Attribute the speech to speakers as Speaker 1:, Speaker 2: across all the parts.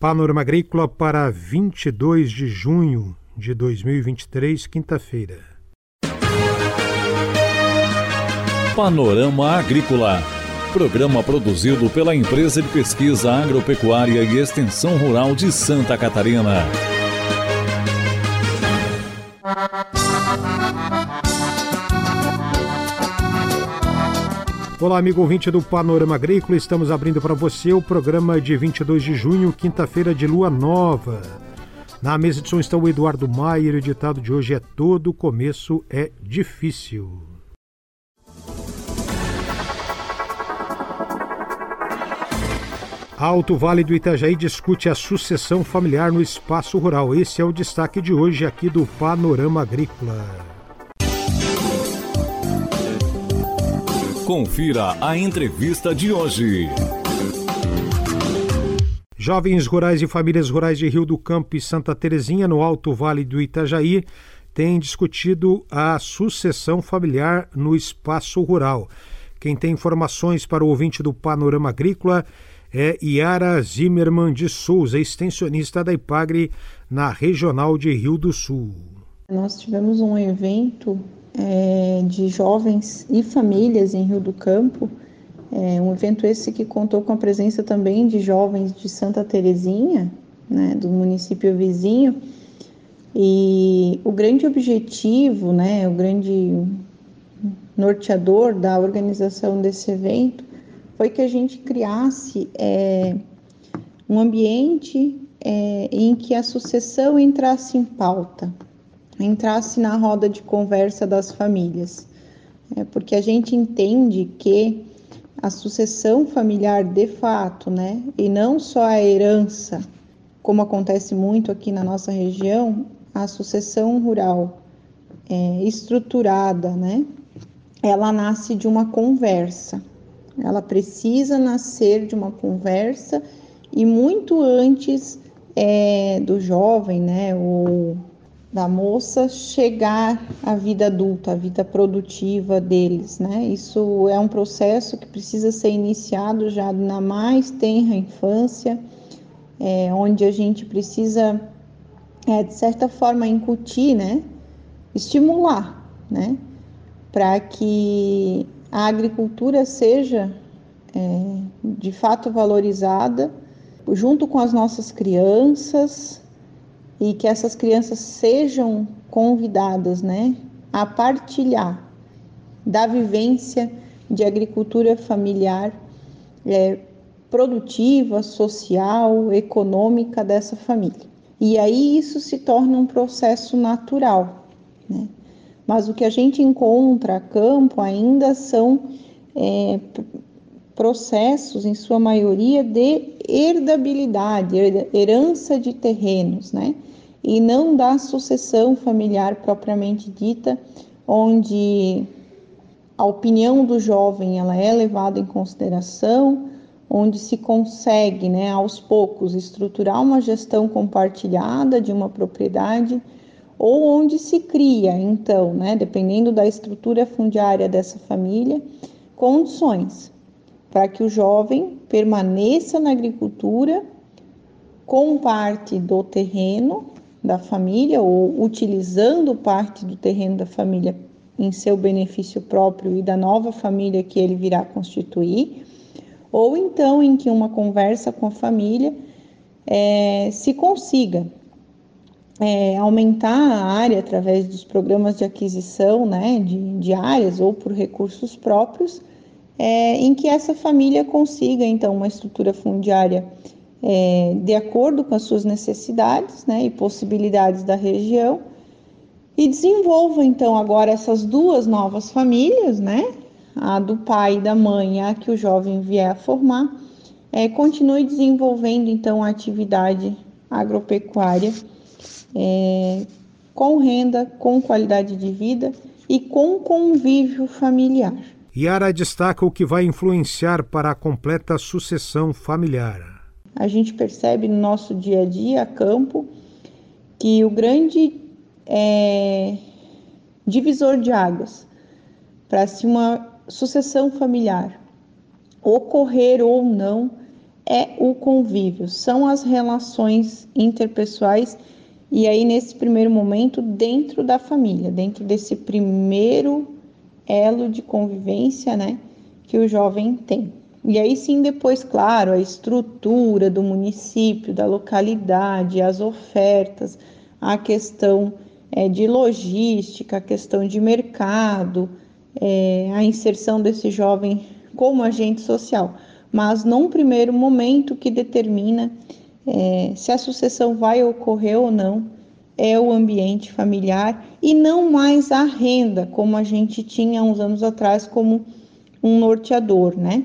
Speaker 1: Panorama Agrícola para 22 de junho de 2023, quinta-feira.
Speaker 2: Panorama Agrícola. Programa produzido pela Empresa de Pesquisa Agropecuária e Extensão Rural de Santa Catarina.
Speaker 1: Olá, amigo ouvinte do Panorama Agrícola. Estamos abrindo para você o programa de 22 de junho, quinta-feira de lua nova. Na mesa de som está o Eduardo Maier. O ditado de hoje é: Todo começo é difícil. Alto Vale do Itajaí discute a sucessão familiar no espaço rural. Esse é o destaque de hoje aqui do Panorama Agrícola.
Speaker 2: Confira a entrevista de hoje.
Speaker 1: Jovens rurais e famílias rurais de Rio do Campo e Santa Terezinha, no Alto Vale do Itajaí, têm discutido a sucessão familiar no espaço rural. Quem tem informações para o ouvinte do Panorama Agrícola é Yara Zimmermann de Souza, extensionista da IPAGRE na Regional de Rio do Sul.
Speaker 3: Nós tivemos um evento é, de jovens e famílias em Rio do Campo. É um evento esse que contou com a presença também de jovens de Santa Terezinha, né, do município vizinho. E o grande objetivo, né, o grande norteador da organização desse evento foi que a gente criasse é, um ambiente é, em que a sucessão entrasse em pauta, entrasse na roda de conversa das famílias, é, porque a gente entende que a sucessão familiar de fato, né, e não só a herança, como acontece muito aqui na nossa região, a sucessão rural é, estruturada, né, ela nasce de uma conversa. Ela precisa nascer de uma conversa e muito antes é, do jovem, né, ou da moça chegar à vida adulta, à vida produtiva deles, né? Isso é um processo que precisa ser iniciado já na mais tenra infância, é, onde a gente precisa, é, de certa forma, incutir, né? Estimular, né? Para que a agricultura seja é, de fato valorizada junto com as nossas crianças, e que essas crianças sejam convidadas, né, a partilhar da vivência de agricultura familiar é, produtiva, social, econômica dessa família. E aí isso se torna um processo natural, né? Mas o que a gente encontra a campo ainda são é, processos, em sua maioria, de herdabilidade, herança de terrenos, né? E não da sucessão familiar propriamente dita, onde a opinião do jovem ela é levada em consideração, onde se consegue, né, aos poucos, estruturar uma gestão compartilhada de uma propriedade, ou onde se cria, então, né, dependendo da estrutura fundiária dessa família, condições para que o jovem permaneça na agricultura com parte do terreno da família ou utilizando parte do terreno da família em seu benefício próprio e da nova família que ele virá constituir, ou então em que uma conversa com a família é, se consiga é, aumentar a área através dos programas de aquisição né, de, de áreas ou por recursos próprios, é, em que essa família consiga então uma estrutura fundiária é, de acordo com as suas necessidades né, e possibilidades da região, e desenvolva então agora essas duas novas famílias, né, a do pai e da mãe, a que o jovem vier a formar, é, continue desenvolvendo então a atividade agropecuária é, com renda, com qualidade de vida e com convívio familiar.
Speaker 1: Yara destaca o que vai influenciar para a completa sucessão familiar
Speaker 3: a gente percebe no nosso dia a dia, a campo, que o grande é, divisor de águas para se uma sucessão familiar ocorrer ou não é o convívio, são as relações interpessoais e aí nesse primeiro momento dentro da família, dentro desse primeiro elo de convivência, né, que o jovem tem. E aí sim, depois, claro, a estrutura do município, da localidade, as ofertas, a questão é, de logística, a questão de mercado, é, a inserção desse jovem como agente social. Mas num primeiro momento que determina é, se a sucessão vai ocorrer ou não é o ambiente familiar e não mais a renda, como a gente tinha uns anos atrás como um norteador, né?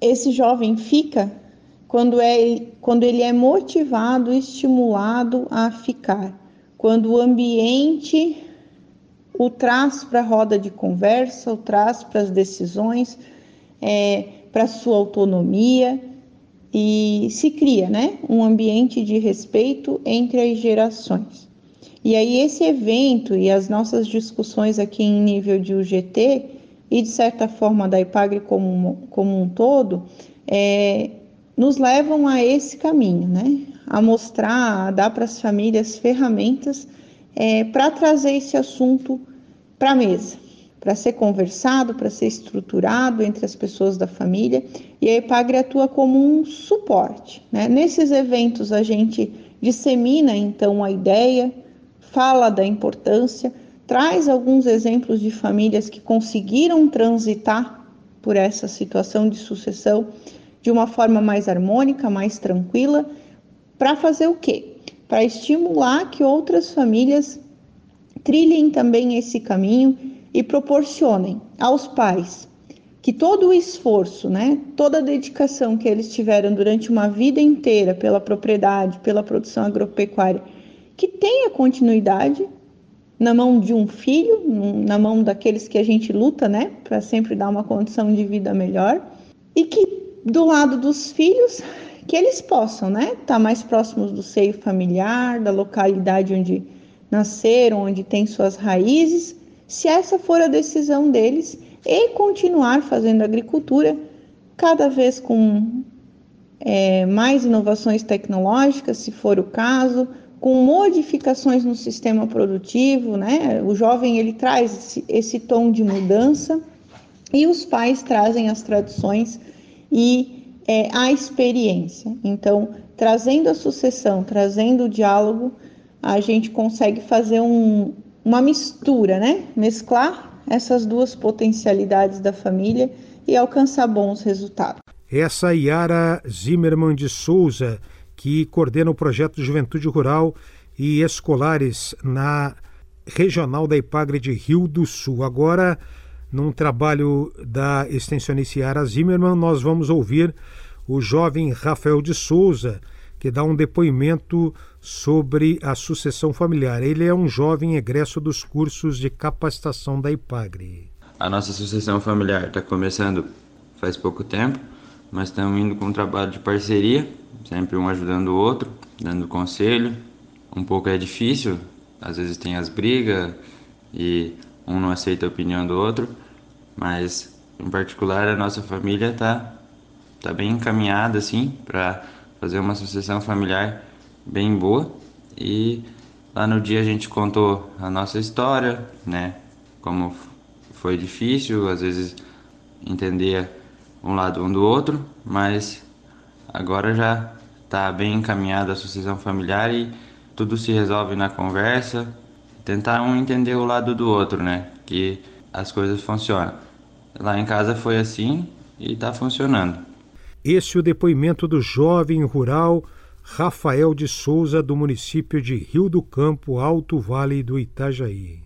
Speaker 3: Esse jovem fica quando, é, quando ele é motivado, estimulado a ficar, quando o ambiente o traz para a roda de conversa, o traz para as decisões, é, para a sua autonomia e se cria né, um ambiente de respeito entre as gerações. E aí esse evento e as nossas discussões aqui em nível de UGT e, de certa forma, da IPAGRE como, como um todo, é, nos levam a esse caminho, né? A mostrar, a dar para as famílias ferramentas é, para trazer esse assunto para a mesa, para ser conversado, para ser estruturado entre as pessoas da família. E a IPAGRE atua como um suporte. Né? Nesses eventos, a gente dissemina, então, a ideia, fala da importância, traz alguns exemplos de famílias que conseguiram transitar por essa situação de sucessão de uma forma mais harmônica, mais tranquila, para fazer o quê? Para estimular que outras famílias trilhem também esse caminho e proporcionem aos pais que todo o esforço, né, toda a dedicação que eles tiveram durante uma vida inteira pela propriedade, pela produção agropecuária, que tenha continuidade na mão de um filho, na mão daqueles que a gente luta, né, para sempre dar uma condição de vida melhor, e que do lado dos filhos, que eles possam, né, estar tá mais próximos do seio familiar, da localidade onde nasceram, onde tem suas raízes, se essa for a decisão deles, e continuar fazendo agricultura cada vez com é, mais inovações tecnológicas, se for o caso, com modificações no sistema produtivo, né? O jovem ele traz esse, esse tom de mudança e os pais trazem as tradições e é, a experiência. Então, trazendo a sucessão, trazendo o diálogo, a gente consegue fazer um, uma mistura, né? Mesclar essas duas potencialidades da família e alcançar bons resultados.
Speaker 1: Essa Yara Zimmermann de Souza que coordena o projeto Juventude Rural e Escolares na regional da Ipagre de Rio do Sul. Agora, num trabalho da extensionista Yara Zimmermann, nós vamos ouvir o jovem Rafael de Souza, que dá um depoimento sobre a sucessão familiar. Ele é um jovem egresso dos cursos de capacitação da IPAGRE.
Speaker 4: A nossa sucessão familiar está começando faz pouco tempo, mas estamos indo com um trabalho de parceria sempre um ajudando o outro, dando conselho. Um pouco é difícil, às vezes tem as brigas e um não aceita a opinião do outro, mas em particular a nossa família tá tá bem encaminhada assim para fazer uma sucessão familiar bem boa e lá no dia a gente contou a nossa história, né? Como foi difícil, às vezes entender um lado um do outro, mas agora já está bem encaminhada a sucessão familiar e tudo se resolve na conversa, tentar um entender o lado do outro, né? Que as coisas funcionam. Lá em casa foi assim e está funcionando.
Speaker 1: Esse é o depoimento do jovem rural Rafael de Souza, do município de Rio do Campo, Alto Vale do Itajaí.